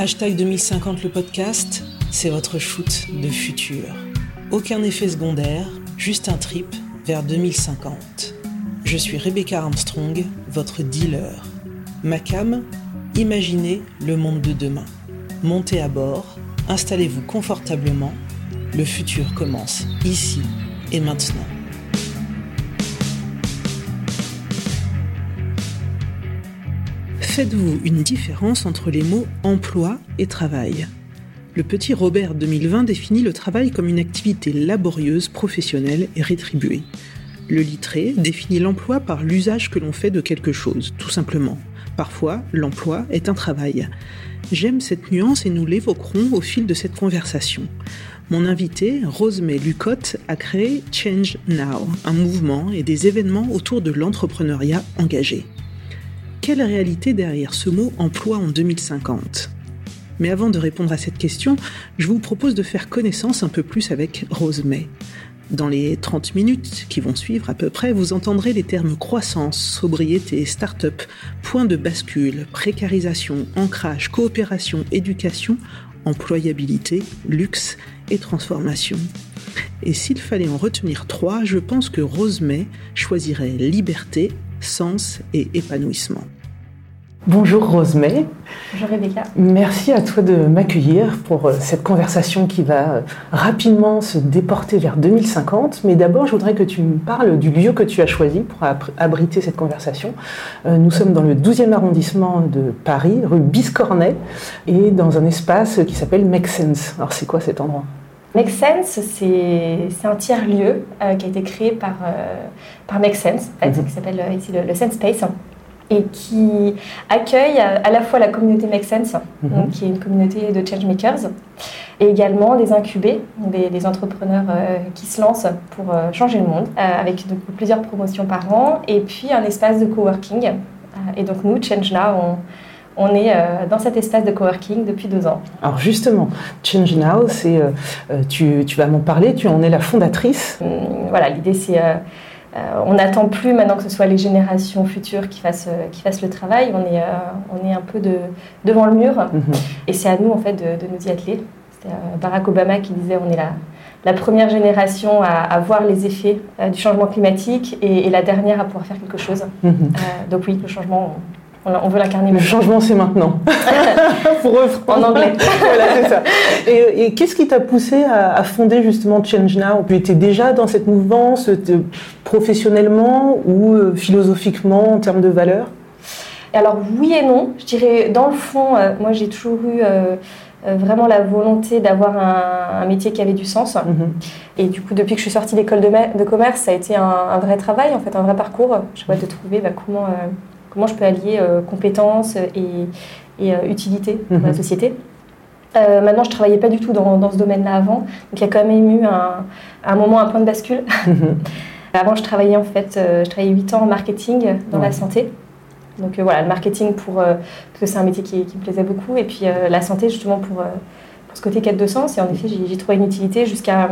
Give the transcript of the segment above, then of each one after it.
Hashtag 2050 le podcast, c'est votre shoot de futur. Aucun effet secondaire, juste un trip vers 2050. Je suis Rebecca Armstrong, votre dealer. Ma cam, imaginez le monde de demain. Montez à bord, installez-vous confortablement. Le futur commence ici et maintenant. Faites-vous une différence entre les mots emploi et travail Le petit Robert 2020 définit le travail comme une activité laborieuse, professionnelle et rétribuée. Le littré définit l'emploi par l'usage que l'on fait de quelque chose, tout simplement. Parfois, l'emploi est un travail. J'aime cette nuance et nous l'évoquerons au fil de cette conversation. Mon invité, Rosemay Lucotte, a créé Change Now, un mouvement et des événements autour de l'entrepreneuriat engagé. Quelle réalité derrière ce mot emploi en 2050 Mais avant de répondre à cette question, je vous propose de faire connaissance un peu plus avec Rosemay. Dans les 30 minutes qui vont suivre à peu près, vous entendrez les termes croissance, sobriété, start-up, point de bascule, précarisation, ancrage, coopération, éducation, employabilité, luxe et transformation. Et s'il fallait en retenir trois, je pense que Rosemay choisirait liberté, sens et épanouissement. Bonjour Rosemay. Bonjour Rebecca. Merci à toi de m'accueillir pour euh, cette conversation qui va euh, rapidement se déporter vers 2050. Mais d'abord, je voudrais que tu me parles du lieu que tu as choisi pour abriter cette conversation. Euh, nous sommes dans le 12e arrondissement de Paris, rue Biscornet, et dans un espace qui s'appelle Make Sense. Alors, c'est quoi cet endroit? Make Sense, c'est un tiers-lieu qui a été créé par, par Make Sense, en fait, mhm. qui s'appelle ici le, le Sense Space et qui accueille à la fois la communauté Make Sense, mhm. qui est une communauté de changemakers, et également des incubés, des, entrepreneurs euh, qui se lancent pour euh, changer le monde, euh, avec plusieurs promotions par an, et puis un espace de coworking. et donc nous, Change Now, on, est dans cet espace de coworking depuis deux ans. Alors justement, Change Now, c'est, tu, tu, vas m'en parler, tu en es la fondatrice. Hum, voilà, l'idée c'est euh, on n'attend plus maintenant que ce soit les générations futures qui fassent, euh, qui fassent le travail. On est, euh, on est un peu de, devant le mur. Mhm. Et c'est à nous, en fait, de, nous y atteler. C'était Barack Obama qui disait on est la, la première génération à, voir les effets du changement climatique et, la dernière à pouvoir faire quelque chose. Mhm. donc oui, le changement, on, veut l'incarner. Le changement, c'est maintenant. Pour eux, en anglais. voilà, c'est ça. Et, qu'est-ce qui t'a poussé à, fonder justement Change Now? Tu étais déjà dans cette mouvance professionnellement ou euh, philosophiquement en termes de valeurs? Alors oui et non. Je dirais, dans le fond, euh, moi j'ai toujours eu... Euh, vraiment la volonté d'avoir un, métier qui avait du sens. Mhm. Et du coup, depuis que je suis sortie d'école de, commerce, ça a été un, vrai travail, en fait, un vrai parcours. Je vois de trouver bah, comment comment je peux allier euh, compétences et, euh, utilité pour la mhm. société. Euh, maintenant, je ne travaillais pas du tout dans, ce domaine-là avant, donc il y a quand même eu un, moment, un point de bascule. Mhm. avant, je travaillais en fait, je travaillais 8 ans en marketing dans la santé. Donc voilà, le marketing pour parce que c'est un métier qui, me plaisait beaucoup, et puis la santé justement pour, pour ce côté quête de sens. Et en effet, j'ai trouvé une utilité jusqu'à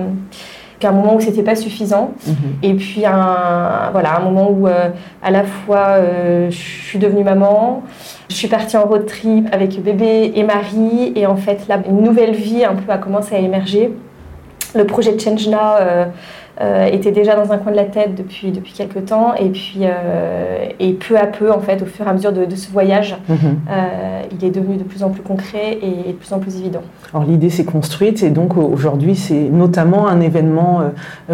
qu'à un moment où c'était pas suffisant. Mhm. Et puis un, voilà, un moment où euh, à la fois euh, je suis devenue maman, je suis partie en road trip avec bébé et mari, et en fait là, une nouvelle vie un peu a commencé à émerger. Le projet de Change Now euh, était déjà dans un coin de la tête depuis, depuis quelques temps. Et puis, euh, et peu à peu, en fait, au fur et à mesure de, ce voyage, mhm. euh, il est devenu de plus en plus concret et de plus en plus évident. Alors l'idée s'est construite et donc aujourd'hui, c'est notamment un événement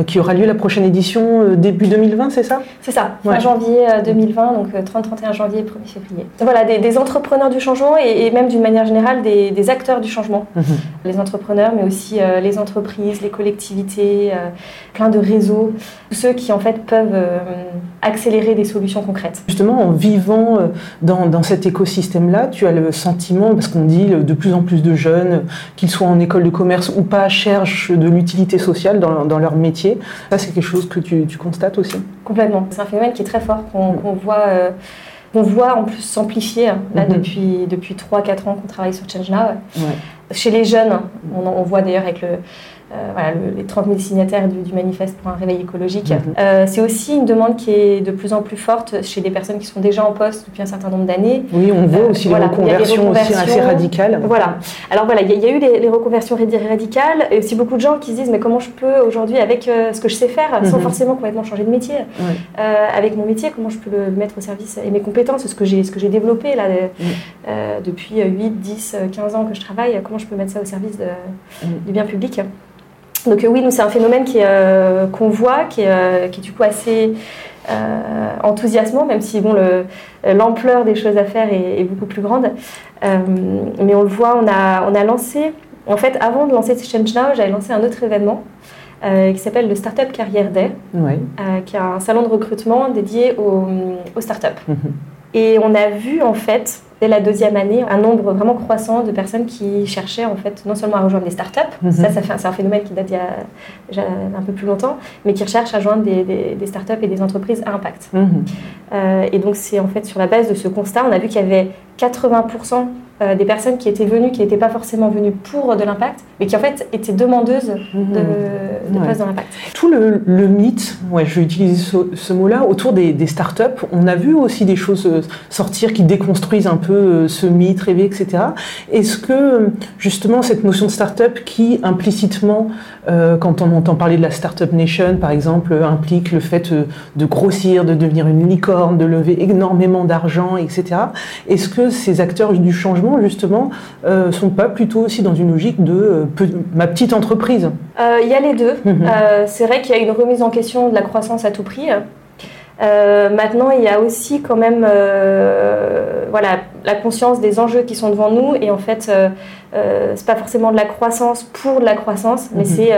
qui aura lieu la prochaine édition début 2020, c'est ça? C'est ça, fin janvier 2020, donc 30-31 janvier et 1er février. Voilà, des, entrepreneurs du changement et, même d'une manière générale des, acteurs du changement. Mhm. Les entrepreneurs, mais aussi les entreprises, les collectivités, plein de réseaux, ceux qui en fait peuvent euh, accélérer des solutions concrètes. Justement, en vivant euh, dans, cet écosystème-là, tu as le sentiment, parce qu'on dit de plus en plus de jeunes, qu'ils soient en école de commerce ou pas, cherchent de l'utilité sociale dans, leur métier. Ça, c'est quelque chose que tu, constates aussi? Complètement. C'est un phénomène qui est très fort, qu'on voit. Euh, voit en plus s'amplifier hein, mhm. depuis, depuis 3-4 ans qu'on travaille sur Change Now. Chez les jeunes, on, on voit d'ailleurs avec le, voilà, les 30 000 signataires du, manifeste pour un réveil écologique. Mhm. c'est aussi une demande qui est de plus en plus forte chez des personnes qui sont déjà en poste depuis un certain nombre d'années. Oui, on voit aussi les, reconversions aussi assez radicales. Voilà. Alors voilà, il y, a eu les, reconversions radicales et aussi beaucoup de gens qui se disent mais comment je peux aujourd'hui avec ce que je sais faire sans mhm. forcément complètement changer de métier, avec mon métier, comment je peux le mettre au service et mes compétences, ce que j'ai ce que j'ai développé là depuis 8, 10, 15 ans que je travaille, comment je peux mettre ça au service du bien public. Donc oui, nous c'est un phénomène euh, qu'on voit, qui est, euh, qui est, du coup assez euh, enthousiasmant, même si bon, l'ampleur des choses à faire est, beaucoup plus grande. mais on le voit, on a, on a lancé, en fait, avant de lancer Change Now, j'avais lancé un autre événement qui s'appelle le Startup Carrière Day, qui est un salon de recrutement dédié aux, aux startups. Mhm. Et on a vu en fait dès la deuxième année un nombre vraiment croissant de personnes qui cherchaient en fait non seulement à rejoindre des startups, mhm. ça, ça c'est un phénomène qui date il y a déjà un peu plus longtemps, mais qui recherchent à joindre des, des, startups et des entreprises à impact. Mhm. Euh, et donc c'est en fait sur la base de ce constat, on a vu qu'il y avait 80% euh, des personnes qui étaient venues, qui n'étaient pas forcément venues pour de l'impact, mais qui en fait étaient demandeuses de, mmh. de dans l'impact. Tout le, mythe, ouais, je vais utiliser ce, mot-là, autour des, des, startups, on a vu aussi des choses euh, sortir qui déconstruisent un peu euh, ce mythe rêvé, etc. Est-ce que justement cette notion de startup qui implicitement, quand on entend parler de la startup nation par exemple, implique le fait de grossir, de devenir une licorne, de lever énormément d'argent, etc. Est-ce que ces acteurs du changement justement, euh, sont pas plutôt aussi dans une logique de euh, ma petite entreprise? Euh, Il y a les deux. Mhm. c'est vrai qu'il y a une remise en question de la croissance à tout prix. Maintenant, il y a aussi quand même voilà, la conscience des enjeux qui sont devant nous. Et en fait, euh, c'est pas forcément de la croissance pour de la croissance, mais mhm. c'est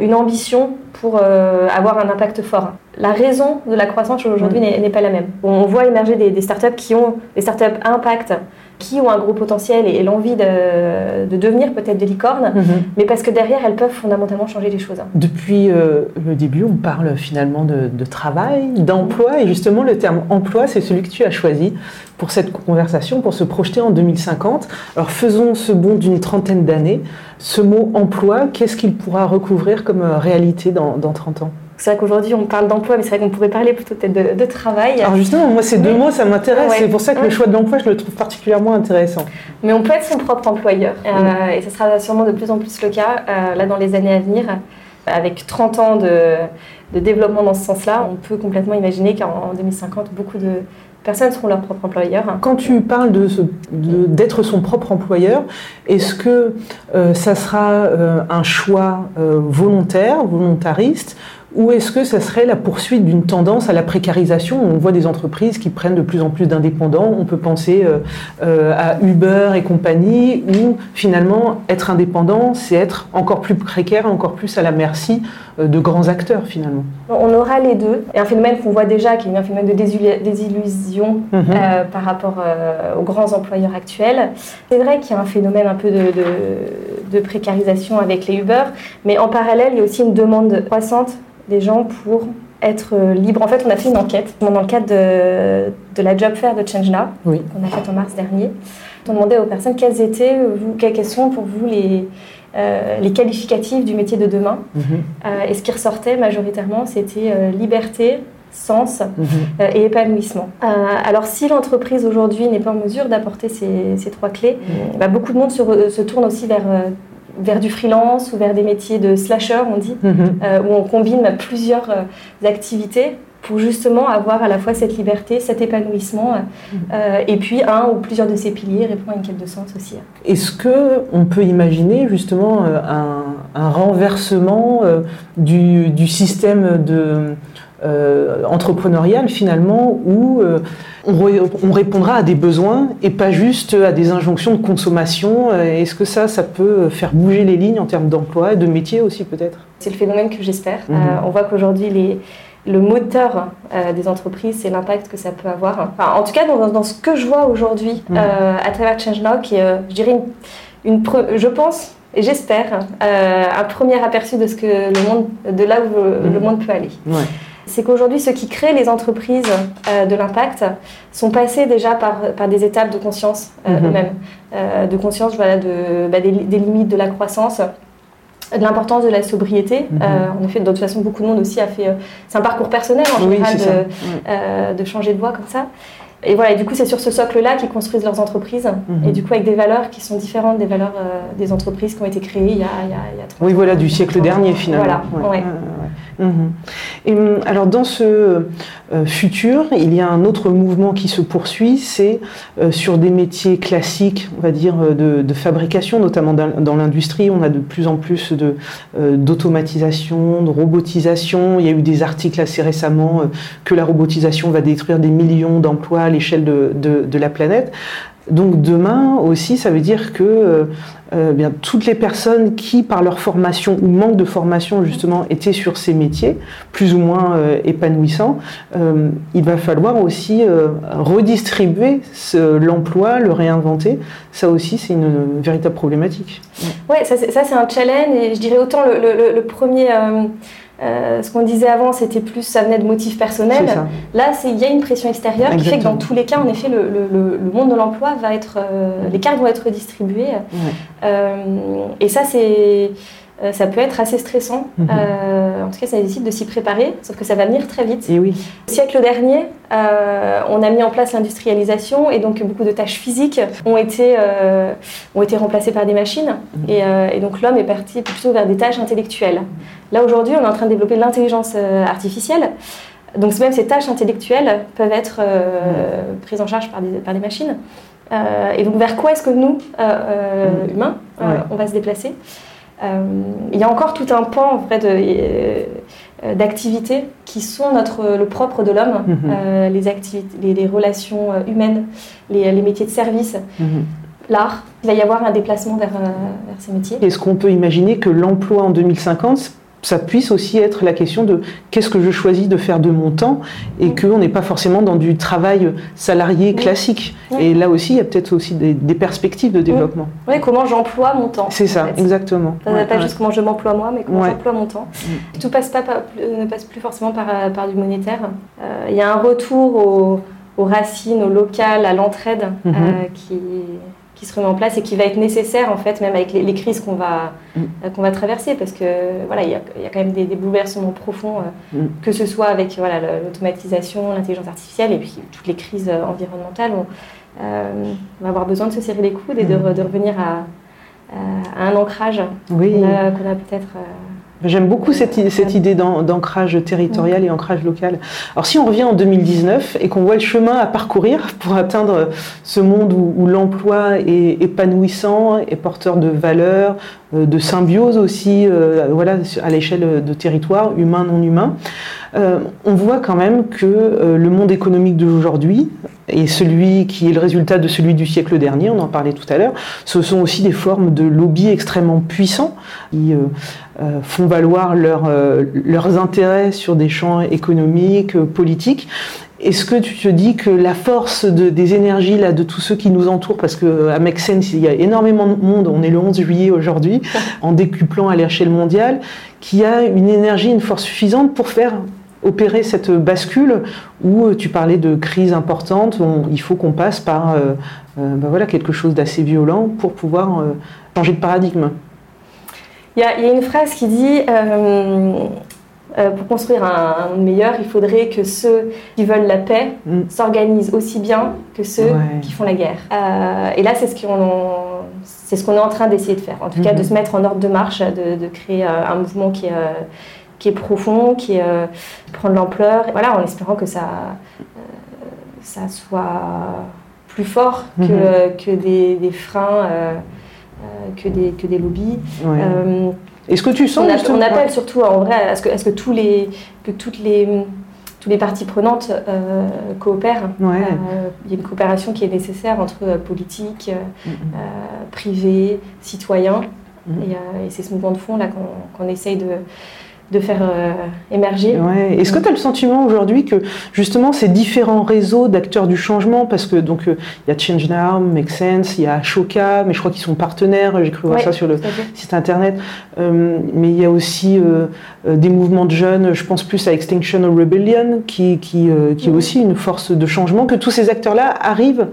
une ambition pour avoir un impact fort. La raison de la croissance aujourd'hui n'est pas la même. On voit émerger des, des, startups qui ont des startups impact qui ont un gros potentiel et, l'envie de, devenir peut-être des licornes, mhm. mais parce que derrière, elles peuvent fondamentalement changer les choses. Depuis euh, le début, on parle finalement de, travail, d'emploi, et justement, le terme emploi, c'est celui que tu as choisi pour cette conversation, pour se projeter en 2050. Alors faisons ce bond d'une trentaine d'années. Ce mot emploi, qu'est-ce qu'il pourra recouvrir comme euh, réalité dans, dans 30 ans? C'est vrai qu'aujourd'hui, on parle d'emploi, mais c'est vrai qu'on pourrait parler plutôt peut-être de, travail. Alors justement, moi, ces deux mots, ça m'intéresse. C'est pour ça que le choix de l'emploi, je le trouve particulièrement intéressant. Mais on peut être son propre employeur. Euh, et ce sera sûrement de plus en plus le cas, euh, là, dans les années à venir. Avec 30 ans de, développement dans ce sens-là, on peut complètement imaginer qu'en 2050, beaucoup de personnes seront leurs propres employeurs. Quand tu parles d'être de, son propre employeur, est-ce que euh, ça sera un choix volontaire, volontariste ou est-ce que ça serait la poursuite d'une tendance à la précarisation? On voit des entreprises qui prennent de plus en plus d'indépendants. On peut penser euh, euh, à Uber et compagnie, où finalement être indépendant, c'est être encore plus précaire, encore plus à la merci euh, de grands acteurs finalement. On aura les deux. Et un phénomène qu'on voit déjà, qui est un phénomène de désillusion mhm. par rapport aux grands employeurs actuels. C'est vrai qu'il y a un phénomène un peu de, de précarisation avec les Uber, mais en parallèle, il y a aussi une demande croissante des gens pour être libres. En fait, on a fait une enquête dans le cadre de, de la job fair de Change Now, oui. qu'on a faite en mars dernier. On demandait aux personnes quelles étaient, vous, quelles sont pour vous les, euh, les qualificatifs du métier de demain. Mhm. Euh, et ce qui ressortait majoritairement, c'était euh, liberté, sens mhm. et épanouissement. alors si l'entreprise aujourd'hui n'est pas en mesure d'apporter ces, ces, trois clés, bah, beaucoup de monde se, se tourne aussi vers vers du freelance ou vers des métiers de slasher, on dit, mhm. euh, où on combine plusieurs euh, activités pour justement avoir à la fois cette liberté, cet épanouissement, mhm. euh, et puis un ou plusieurs de ces piliers répond à une quête de sens aussi. Est-ce que on peut imaginer justement un, un renversement du, du, système de euh, entrepreneuriale finalement où euh, on, répondra à des besoins et pas juste à des injonctions de consommation. Euh, est-ce que ça, ça peut faire bouger les lignes en termes d'emploi et de métier aussi peut-être? C'est le phénomène que j'espère. Mhm. on voit qu'aujourd'hui le moteur des entreprises, c'est l'impact que ça peut avoir. en tout cas, dans, ce que je vois aujourd'hui mhm. à travers ChangeNow, qui est, je dirais, une, je pense et j'espère un premier aperçu de ce que le monde, de là où le mhm. monde peut aller. Ouais c'est qu'aujourd'hui, ceux qui créent les entreprises euh, de l'impact sont passés déjà par, par des étapes de conscience euh, mhm. eux-mêmes, euh, de conscience voilà, de, bah, des, limites de la croissance. de l'importance de la sobriété. Mhm. en effet, de toute façon, beaucoup de monde aussi a fait. c'est un parcours personnel en général de, de, changer de voie comme ça. Et voilà, et du coup, c'est sur ce socle-là qu'ils construisent leurs entreprises. Mhm. Et du coup, avec des valeurs qui sont différentes des valeurs des entreprises qui ont été créées il y a, il y a, il y a 30 Oui, voilà, du siècle dernier finalement. Voilà, ouais. Mhm. Hum, alors dans ce euh, futur, il y a un autre mouvement qui se poursuit, c'est euh, sur des métiers classiques, on va dire euh, de, fabrication, notamment dans, l'industrie, on a de plus en plus d'automatisation, de robotisation. Il y a eu des articles assez récemment que la robotisation va détruire des millions d'emplois à l'échelle de, la planète. Donc demain aussi, ça veut dire que euh, euh, toutes les personnes qui, par leur formation ou manque de formation justement, étaient sur ces métiers, plus ou moins euh, épanouissants, il va falloir aussi redistribuer l'emploi, le réinventer. Ça aussi, c'est une, véritable problématique. Oui, ça c'est un challenge et je dirais autant le premier euh, ce qu'on disait avant, c'était plus, ça venait de motifs personnels. Là, il y a une pression extérieure qui fait que dans tous les cas, en effet, le, monde de l'emploi va être, euh, les cartes vont être redistribuées. Euh, et ça, c'est ça peut être assez stressant. Mhm. en tout cas, ça nécessite de s'y préparer, sauf que ça va venir très vite. Et oui. Au siècle dernier, on a mis en place l'industrialisation et donc beaucoup de tâches physiques ont été, ont été remplacées par des machines. Mhm. Et, et, donc l'homme est parti plutôt vers des tâches intellectuelles. Là, aujourd'hui, on est en train de développer l'intelligence euh, artificielle. Donc, même ces tâches intellectuelles peuvent être euh, prises en charge par des, par des machines. Euh, et donc, vers quoi est-ce que nous, humains, on va se déplacer? Il y a encore tout un pan en fait, d'activités qui sont notre, le propre de l'homme, mm-hmm. les, activités, les, relations humaines, les, les, métiers de service. Mm-hmm. L'art, il va y avoir un déplacement vers, vers ces métiers. Est-ce qu'on peut imaginer que l'emploi en 2050 ça puisse aussi être la question de qu'est-ce que je choisis de faire de mon temps et mm. qu'on n'est pas forcément dans du travail salarié classique. Et là aussi, il y a peut-être aussi des, perspectives de développement. Oui, comment j'emploie mon temps. C'est ça, exactement. Ça pas juste comment je m'emploie moi, mais comment j'emploie mon temps. Mm. Tout passe pas ne passe plus forcément par, par du monétaire. Euh, il y a un retour aux, racines, au local, à l'entraide mm-hmm. euh, qui qui se remet en place et qui va être nécessaire en fait même avec les, crises qu'on va mm. euh, qu'on va traverser parce que voilà il y, a, quand même des, bouleversements profonds euh, mm. que ce soit avec voilà l'automatisation l'intelligence artificielle et puis toutes les crises euh, environnementales on, va avoir besoin de se serrer les coudes et de, mm. revenir à, un ancrage oui. qu'on a, peut-être J'aime beaucoup cette, idée d'ancrage territorial et ancrage local. Alors si on revient en 2019 et qu'on voit le chemin à parcourir pour atteindre ce monde où, l'emploi est épanouissant, est porteur de valeurs, euh, de symbiose aussi, euh, voilà, à l'échelle de territoire, humain, non humain, euh, on voit quand même que le monde économique d'aujourd'hui et celui qui est le résultat de celui du siècle dernier, on en parlait tout à l'heure, ce sont aussi des formes de lobby extrêmement puissants qui font valoir leurs intérêts sur des champs économiques, politiques, est-ce que tu te dis que la force des énergies là, de tous ceux qui nous entourent, parce qu'à Make Sense, il y a énormément de monde, on est le 11 juillet aujourd'hui, en décuplant à l'échelle mondiale, qui a une énergie, une force suffisante pour faire opérer cette bascule où euh, tu parlais de crise importante, il faut qu'on passe par euh, euh, ben voilà, quelque chose d'assez violent pour pouvoir changer de paradigme. Il y, a, une phrase qui dit euh, pour construire un, monde meilleur, il faudrait que ceux qui veulent la paix mm. s'organisent aussi bien que ceux qui font la guerre. Et là, c'est ce qu'on c'est ce qu'on est en train d'essayer de faire. En tout cas, de mm-hmm. se mettre en ordre de marche, de, créer un mouvement qui est, qui est profond, qui, prend de l'ampleur. Voilà, en espérant que ça, ça soit plus fort que, que des, des freins, que, des, que des lobbies. Est-ce que tu sens On, appelle surtout en vrai à ce que, que tous les, que toutes les, toutes les parties prenantes euh, coopèrent. Euh, il y a une coopération qui est nécessaire entre euh, politique, mm, mm. privé, citoyen. Mm. Et, c'est ce mouvement de fond là qu'on essaye de, de faire euh, émerger. Est-ce que tu as le sentiment aujourd'hui que justement ces différents réseaux d'acteurs du changement, parce que donc euh, il y a Change Now, Make Sense, il y a Ashoka, mais je crois qu'ils sont partenaires, j'ai cru voir ça sur le site internet, euh, mais il y a aussi des mouvements de jeunes, je pense plus à Extinction Rebellion, qui, qui, qui est aussi une force de changement, que tous ces acteurs-là arrivent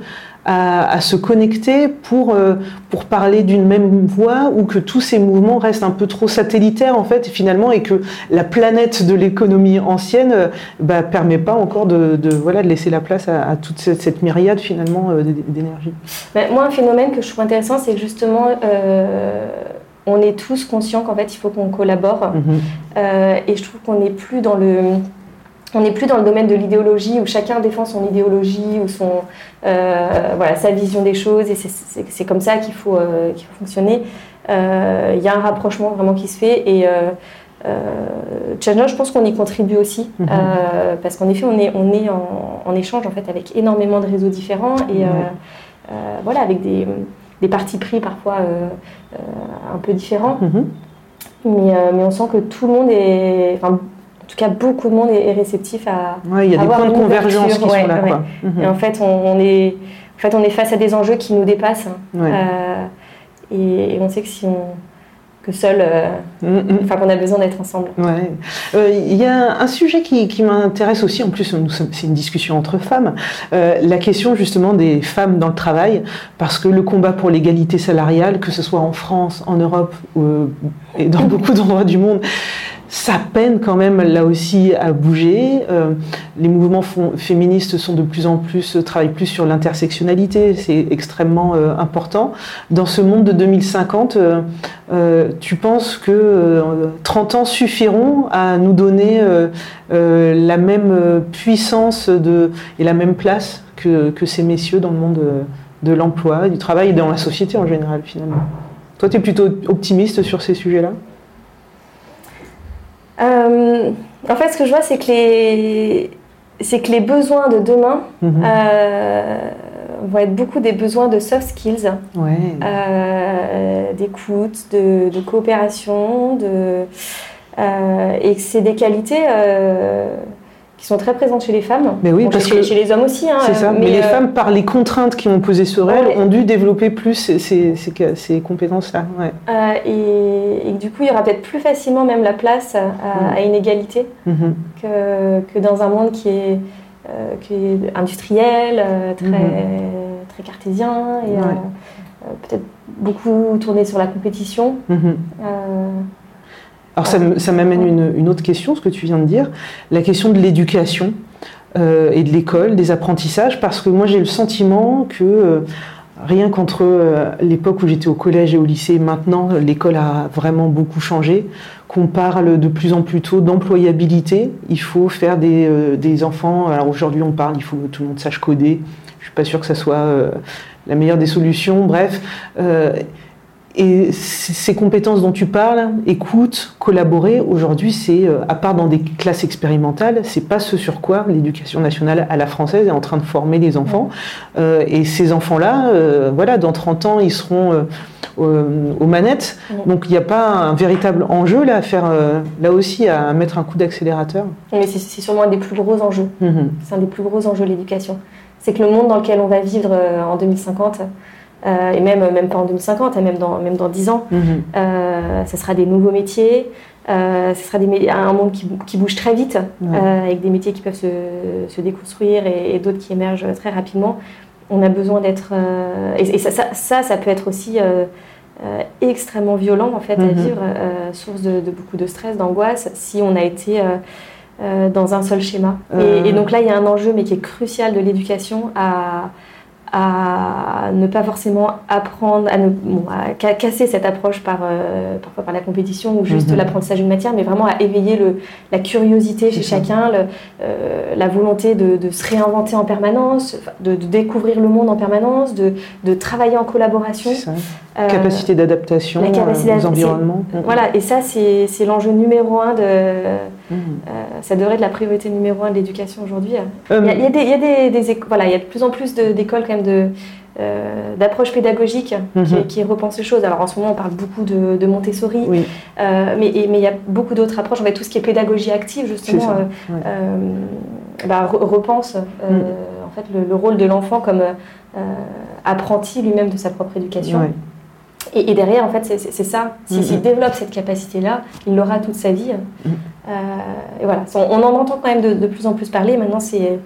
à, se connecter pour, euh, pour parler d'une même voix ou que tous ces mouvements restent un peu trop satellitaires en fait finalement et que la planète de l'économie ancienne ne bah, permet pas encore de, voilà, de laisser la place à, toute cette, myriade finalement d'énergie. moi un phénomène que je trouve intéressant c'est que justement on est tous conscients qu'en fait il faut qu'on collabore mm-hmm. et je trouve qu'on n'est plus dans le on n'est plus dans le domaine de l'idéologie où chacun défend son idéologie ou son, euh, voilà, sa vision des choses et c'est comme ça qu'il faut, euh, faut fonctionner. Euh, il y a un rapprochement vraiment qui se fait et euh, je pense qu'on y contribue aussi mhm. parce qu'en effet, on est, on est en, échange en fait avec énormément de réseaux différents et voilà, avec des, des partis pris parfois un peu différents. Mhm. Mais, mais, on sent que tout le monde est, tout cas, beaucoup de monde est, réceptif à. Ouais, il y a des points de convergence qui sont là. Quoi. Et en fait, on, est, en fait, on est face à des enjeux qui nous dépassent. Euh, et, on sait que si on que seul, euh, mm, mm. enfin qu'on a besoin d'être ensemble. Euh, il y a un sujet qui, qui m'intéresse aussi, en plus c'est une discussion entre femmes, la question justement des femmes dans le travail, parce que le combat pour l'égalité salariale, que ce soit en France, en Europe et dans beaucoup d'endroits du monde, ça peine quand même là aussi à bouger. Euh, les mouvements féministes sont de plus en plus euh, travaillent plus sur l'intersectionnalité, c'est extrêmement euh, important. Dans ce monde de 2050, tu penses que 30 ans suffiront à nous donner la même puissance et la même place que, que ces messieurs dans le monde de l'emploi, du travail et dans la société en général finalement? Toi, tu es plutôt optimiste sur ces sujets-là? Euh, en fait, ce que je vois, c'est que les, c'est que les besoins de demain mhm. euh, vont être beaucoup des besoins de soft skills, euh, d'écoute, de, coopération, de, et que c'est des qualités qui sont très présentes chez les femmes. Mais oui, parce chez, que chez les hommes aussi. Hein, c'est ça. Mais, les euh, femmes, par les contraintes qui ont posé sur elles, ont dû développer plus ces, ces, compétences-là. Ouais. Euh, et, du coup, il y aura peut-être plus facilement même la place à, une égalité mm-hmm. que, que, dans un monde qui est, euh, qui est industriel, très, mm-hmm. très cartésien et peut-être beaucoup tourné sur la compétition. Alors ça, m'amène une, autre question, ce que tu viens de dire, la question de l'éducation euh, et de l'école, des apprentissages, parce que moi j'ai le sentiment que euh, rien qu'entre euh, l'époque où j'étais au collège et au lycée, maintenant l'école a vraiment beaucoup changé, qu'on parle de plus en plus tôt d'employabilité, il faut faire des, enfants, alors aujourd'hui on parle, il faut que tout le monde sache coder, je suis pas sûre que ça soit la meilleure des solutions, bref et ces compétences dont tu parles, écoute, collaborer, aujourd'hui, c'est, euh, à part dans des classes expérimentales, c'est pas ce sur quoi l'éducation nationale à la française est en train de former les enfants. Euh, et ces enfants-là, euh, voilà, dans 30 ans, ils seront aux manettes. Donc il n'y a pas un véritable enjeu là à faire, là aussi, à mettre un coup d'accélérateur. Mais c'est sûrement un des plus gros enjeux. Mhm. C'est un des plus gros enjeux l'éducation. C'est que le monde dans lequel on va vivre en 2050, euh, et même, même pas en 2050, hein, même dans, même dans 10 ans. Mhm. Euh, ce sera des nouveaux métiers, euh, ce sera des, un monde qui, qui bouge très vite, avec des métiers qui peuvent se, se déconstruire et, d'autres qui émergent très rapidement. On a besoin d'être... et, ça, ça, ça, peut être aussi extrêmement violent en fait, à mhm. vivre, source de, beaucoup de stress, d'angoisse, si on a été... dans un seul schéma. Et, et, donc là, il y a un enjeu, mais qui est crucial de l'éducation à, à ne pas forcément apprendre, à, ne, à casser cette approche par, euh, parfois par la compétition ou juste mhm. l'apprentissage d'une matière, mais vraiment à éveiller le, la curiosité chez chacun, le, euh, la volonté de, de, se réinventer en permanence, de, de, découvrir le monde en permanence, de, de travailler en collaboration. Euh, capacité d'adaptation aux environnements. Voilà, et ça, c'est l'enjeu numéro un de. Mhm. ça devrait être la priorité numéro un de l'éducation aujourd'hui. Il, y a, il y a des, des, voilà, il y a de plus en plus d'écoles quand même de euh, d'approche pédagogique mhm. qui, repense les choses. Alors en ce moment, on parle beaucoup de, Montessori, euh, mais il y a beaucoup d'autres approches. En fait, tout ce qui est pédagogie active, justement, euh, bah, repense mm. en fait, le, rôle de l'enfant comme apprenti lui-même de sa propre éducation. Et, derrière, en fait, c'est ça. S'il mm-hmm. développe cette capacité-là, il l'aura toute sa vie. Mm. et voilà, on, en entend quand même de, de plus en plus parler. Maintenant, c'est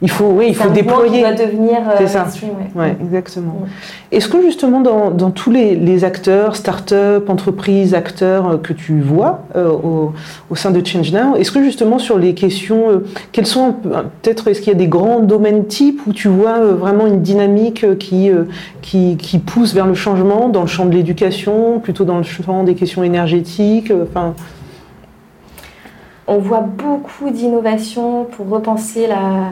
il faut, oui, il faut déployer. Qui va devenir c'est ça. Ouais. exactement. Est-ce que justement dans, dans tous les, les, acteurs, start-up, entreprises, acteurs que tu vois au, au, sein de Change Now, est-ce que justement sur les questions, quels sont peut-être est-ce qu'il y a des grands domaines types où tu vois vraiment une dynamique qui, qui, qui pousse vers le changement dans le champ de l'éducation, plutôt dans le champ des questions énergétiques, enfin? On voit beaucoup d'innovations pour repenser la, euh,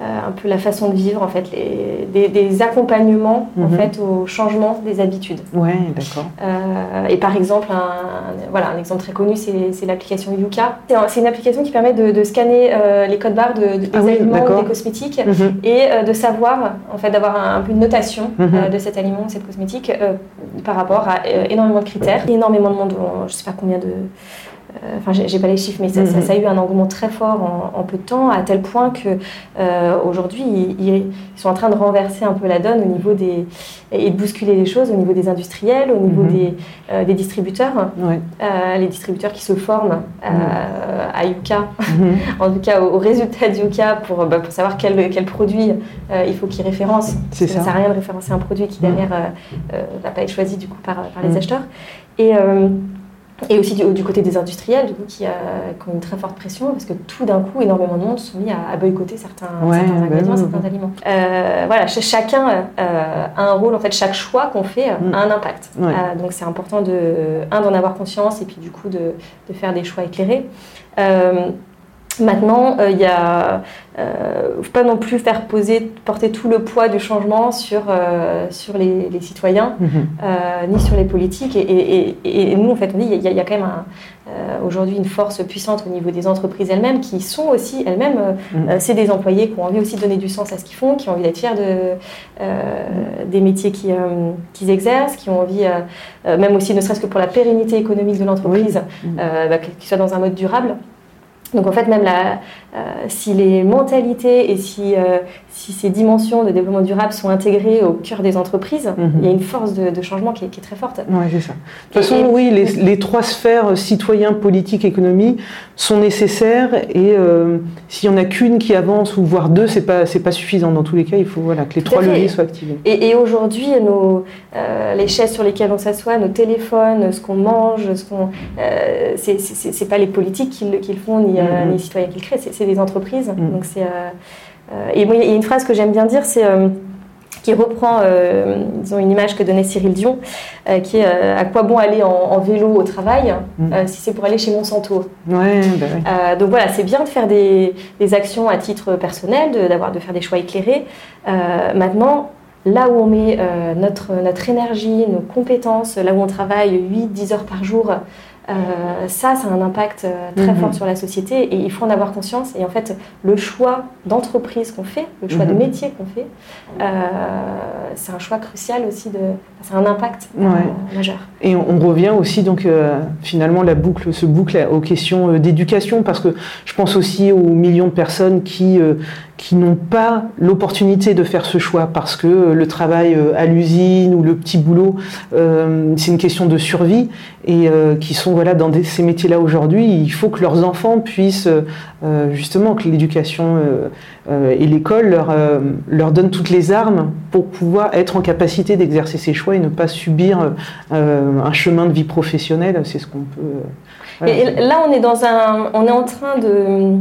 un peu la façon de vivre, en fait, les, des, accompagnements en mhm. fait, au changement des habitudes. Ouais, d'accord. Euh, et par exemple, un, voilà, un exemple très connu, c'est l'application Yuka. C'est une application qui permet de, scanner euh, les codes barres de, des ah aliments ou des cosmétiques mhm. et de savoir, en fait, d'avoir un, peu une notation mhm. de cet aliment ou cette cosmétique par rapport à énormément de critères. Énormément de monde, je ne sais pas combien de euh, enfin j'ai pas les chiffres, mais ça, ça, a eu un engouement très fort en, peu de temps, à tel point que euh, aujourd'hui ils, sont en train de renverser un peu la donne au niveau des et de bousculer les choses au niveau des industriels, au niveau mhm. des, euh, des, distributeurs, les distributeurs qui se forment à Yuka, mhm. en tout cas au, résultat de Yuka pour, bah, pour savoir quel, quel produit il faut qu'ils référencent. Ça. ça sert à rien de référencer un produit qui derrière ne va pas être choisi du coup par, par les mhm. acheteurs. Et et aussi du, côté des industriels, du coup, qui, ont une très forte pression, parce que tout d'un coup, énormément de monde sont mis à, boycotter certains, ingrédients, bah certains aliments. Euh, voilà, chacun euh, a un rôle, en fait, chaque choix qu'on fait a un impact. Euh, donc c'est important, de, un, d'en avoir conscience, et puis du coup, de, de faire des choix éclairés. Maintenant, il y a euh, faut pas non plus faire poser, porter tout le poids du changement sur, euh, sur les, citoyens, mhm. euh, ni sur les politiques. Et, et, nous, en fait, on dit qu'il y, y, a quand même euh, aujourd'hui une force puissante au niveau des entreprises elles-mêmes, qui sont aussi elles-mêmes, mhm. c'est des employés qui ont envie aussi de donner du sens à ce qu'ils font, qui ont envie d'être fiers de, des métiers qu'ils exercent, qui ont envie, même aussi, ne serait-ce que pour la pérennité économique de l'entreprise, bah, qu'ils soient dans un mode durable. Donc en fait, même la, euh, si les mentalités et si, euh, si, ces dimensions de développement durable sont intégrées au cœur des entreprises, mhm. il y a une force de, changement qui est, très forte. Oui, c'est ça. De toute façon, oui, les, les, trois sphères, euh, citoyen, politique, économie, sont nécessaires et s'il n'y en a qu'une qui avance, ou voire deux, ce n'est pas, pas suffisant. Dans tous les cas, il faut voilà, que les trois leviers soient activés. Et, aujourd'hui, nos, les chaises sur lesquelles on s'assoit, nos téléphones, ce qu'on mange, ce qu'on, c'est pas les politiques qui le, font, ni, mhm. ni les citoyens qui le créent, c'est des entreprises. Mm. Donc c'est, euh, euh, et moi, il y a une phrase que j'aime bien dire, c'est euh, qui reprend disons, une image que donnait Cyril Dion, qui est à quoi bon aller en, vélo au travail mm. si c'est pour aller chez Monsanto ouais, bah Donc voilà, c'est bien de faire des, des actions à titre personnel, de, d'avoir, de faire des choix éclairés. maintenant, là où on met notre, notre énergie, nos compétences, là où on travaille 8-10 heures par jour, euh, ça, ça a un impact euh, très mhm. fort sur la société et il faut en avoir conscience. Et en fait, le choix d'entreprise qu'on fait, le choix de mhm. métier qu'on fait, euh, c'est un choix crucial aussi. De, c'est un impact majeur. Et on, revient aussi donc finalement la boucle se boucle aux questions d'éducation parce que je pense aussi aux millions de personnes qui qui n'ont pas l'opportunité de faire ce choix parce que le travail à l'usine ou le petit boulot, c'est une question de survie et qui sont voilà, dans ces métiers-là aujourd'hui, il faut que leurs enfants puissent, euh, justement, que l'éducation euh, euh, et l'école leur, leur donnent toutes les armes pour pouvoir être en capacité d'exercer ces choix et ne pas subir un chemin de vie professionnelle. C'est ce qu'on peut. Et là, on est, dans un, on est en train de euh,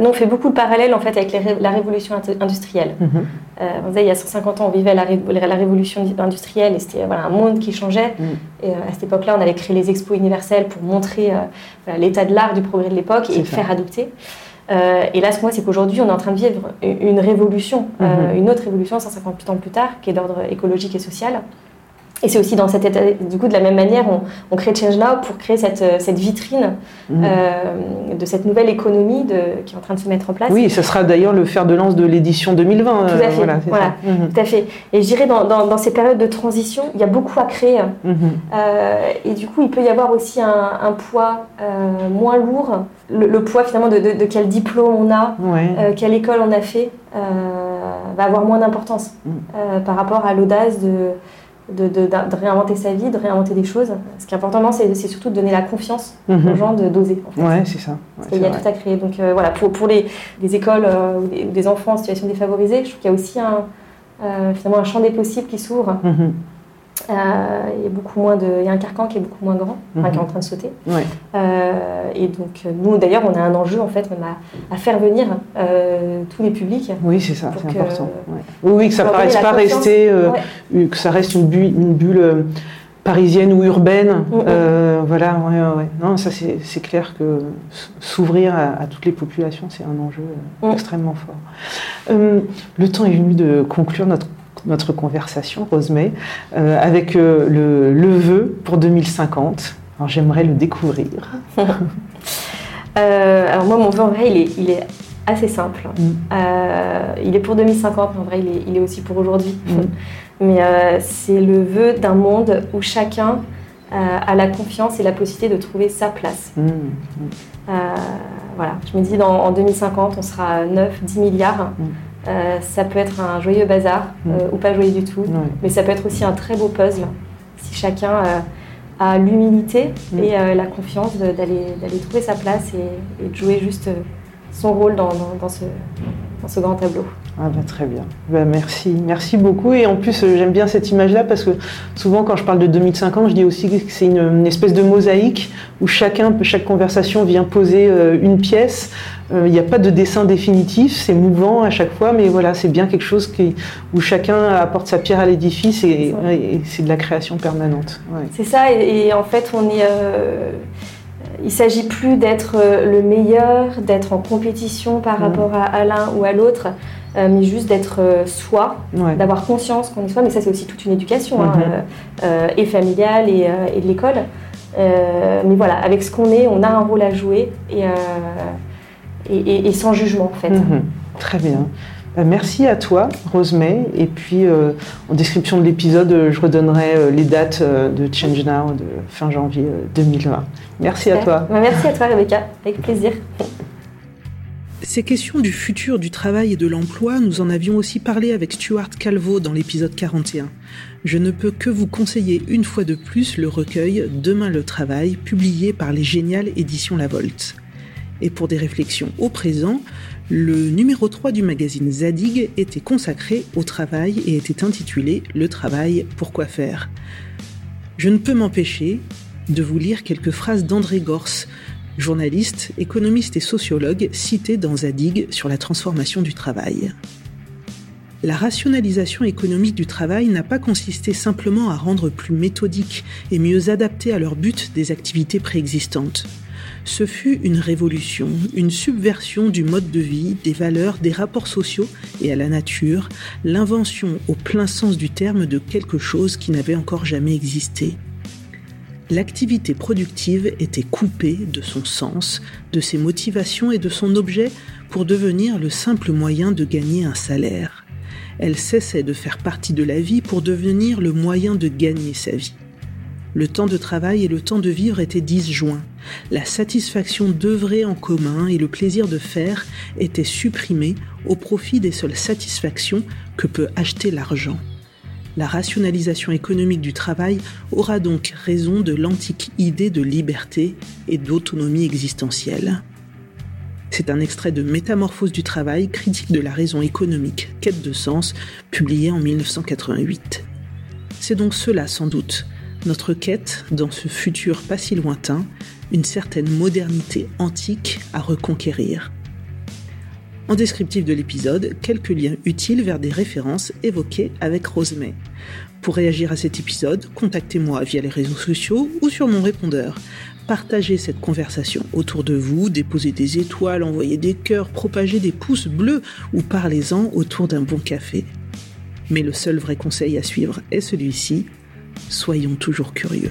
nous, on fait beaucoup de parallèles en fait avec la révolution industrielle. Euh, vous savez, il y a 150 ans, on vivait la, la révolution industrielle et c'était voilà, un monde qui changeait. Mhm. Et euh, à cette époque-là, on avait créé les expos universels pour montrer l'état de l'art du progrès de l'époque et le faire adopter. et là, ce moi, c'est qu'aujourd'hui, on est en train de vivre une révolution, mhm. une autre révolution 150 ans plus tard, qui est d'ordre écologique et social. Et c'est aussi dans cet état, du coup, de la même manière, on, crée Change Now pour créer cette, euh, cette vitrine mmh. euh, de cette nouvelle économie de, qui est en train de se mettre en place. Oui, ce sera d'ailleurs le fer de lance de l'édition 2020. Tout à fait, voilà, voilà mmh. tout à fait. Et je dirais, dans, dans, ces périodes de transition, il y a beaucoup à créer. Mmh. Euh, et du coup, il peut y avoir aussi un, un poids moins lourd, le, poids finalement de, de, quel diplôme on a, quelle école on a fait, va avoir moins d'importance par rapport à l'audace de de, réinventer sa vie, de réinventer des choses. Ce qui est important, c'est surtout de donner la confiance mhm. aux gens de doser. En Ouais, c'est ça. il y a tout à créer. Donc euh, voilà, pour, pour les, écoles euh, ou des, enfants en situation défavorisée, je trouve qu'il y a aussi un, euh, finalement un champ des possibles qui s'ouvre. Euh, il y a beaucoup moins de, il y a un carcan qui est beaucoup moins grand, qui est en mhm. train de sauter. Euh, et donc nous d'ailleurs on a un enjeu en fait même à, faire venir euh, tous les publics. Oui c'est ça, c'est important. Oui, oui que ça ne paraisse pas rester, que ça reste une bulle, une bulle parisienne ou urbaine. Mm, mm. voilà, non ça c'est clair que s'ouvrir à, toutes les populations c'est un enjeu mm. extrêmement fort. le temps est venu de conclure notre notre conversation, Rosemay, euh, avec euh, le, le, vœu pour 2050. Alors j'aimerais le découvrir. Euh, alors moi, mon vœu, en vrai, il est, il est assez simple. Mm. il est pour 2050, mais en vrai, il est, il est aussi pour aujourd'hui. Mm. Mais c'est le vœu d'un monde où chacun a la confiance et la possibilité de trouver sa place. Mm. voilà, je me dis, dans, en 2050, on sera 9, 10 milliards. Euh, ça peut être un joyeux bazar mm. euh, ou pas joyeux du tout, mais ça peut être aussi un très beau puzzle si chacun euh, a l'humilité mm. et la confiance d'aller trouver sa place et, de jouer juste son rôle dans, ce, dans ce grand tableau. Ah bah, très bien. Bah, merci, merci beaucoup. Et en plus, euh, j'aime bien cette image-là parce que souvent, quand je parle de 2050, je dis aussi que c'est une, espèce de mosaïque où chacun, chaque conversation vient poser euh, une pièce. Euh, il n'y a pas de dessin définitif, c'est mouvant à chaque fois, mais voilà, c'est bien quelque chose qui, où chacun apporte sa pierre à l'édifice et, c'est de la création permanente. C'est ça, et, en fait, on est il s'agit plus d'être le meilleur, d'être en compétition par mmh. rapport à l'un ou à l'autre. Euh, mais juste d'être euh, soi, d'avoir conscience qu'on est soi. Mais ça, c'est aussi toute une éducation, hein, mhm. euh, et familiale et, et de l'école. mais voilà, avec ce qu'on est, on a un rôle à jouer et, et, sans jugement, en fait. Mhm. Très bien. Merci à toi, Rosemay. Et puis, en description de l'épisode, je redonnerai les dates de Change Now de fin janvier 2020. Merci à toi. Bah, merci à toi, Rebecca. Avec plaisir. Ces questions du futur du travail et de l'emploi, nous en avions aussi parlé avec Stuart Calvo dans l'épisode 41. Je ne peux que vous conseiller une fois de plus le recueil Demain le travail, publié par les géniales éditions La Volte. Et pour des réflexions au présent, le numéro 3 du magazine Zadig était consacré au travail et était intitulé Le travail, pourquoi faire? Je ne peux m'empêcher de vous lire quelques phrases d'André Gors, journaliste, économiste et sociologue cité dans Zadig sur la transformation du travail. La rationalisation économique du travail n'a pas consisté simplement à rendre plus méthodique et mieux adapté à leur but des activités préexistantes. Ce fut une révolution, une subversion du mode de vie, des valeurs, des rapports sociaux et à la nature, l'invention au plein sens du terme de quelque chose qui n'avait encore jamais existé l'activité productive était coupée de son sens, de ses motivations et de son objet pour devenir le simple moyen de gagner un salaire. Elle cessait de faire partie de la vie pour devenir le moyen de gagner sa vie. Le temps de travail et le temps de vivre étaient disjoints. La satisfaction d'œuvrer en commun et le plaisir de faire étaient supprimés au profit des seules satisfactions que peut acheter l'argent. La rationalisation économique du travail aura donc raison de l'antique idée de liberté et d'autonomie existentielle. C'est un extrait de Métamorphose du travail, critique de la raison économique, quête de sens, publié en 1988. C'est donc cela sans doute, notre quête dans ce futur pas si lointain, une certaine modernité antique à reconquérir. En descriptif de l'épisode, quelques liens utiles vers des références évoquées avec Rosemay. Pour réagir à cet épisode, contactez-moi via les réseaux sociaux ou sur mon répondeur. Partagez cette conversation autour de vous, déposez des étoiles, envoyez des cœurs, propagez des pouces bleus ou parlez-en autour d'un bon café. Mais le seul vrai conseil à suivre est celui-ci, soyons toujours curieux.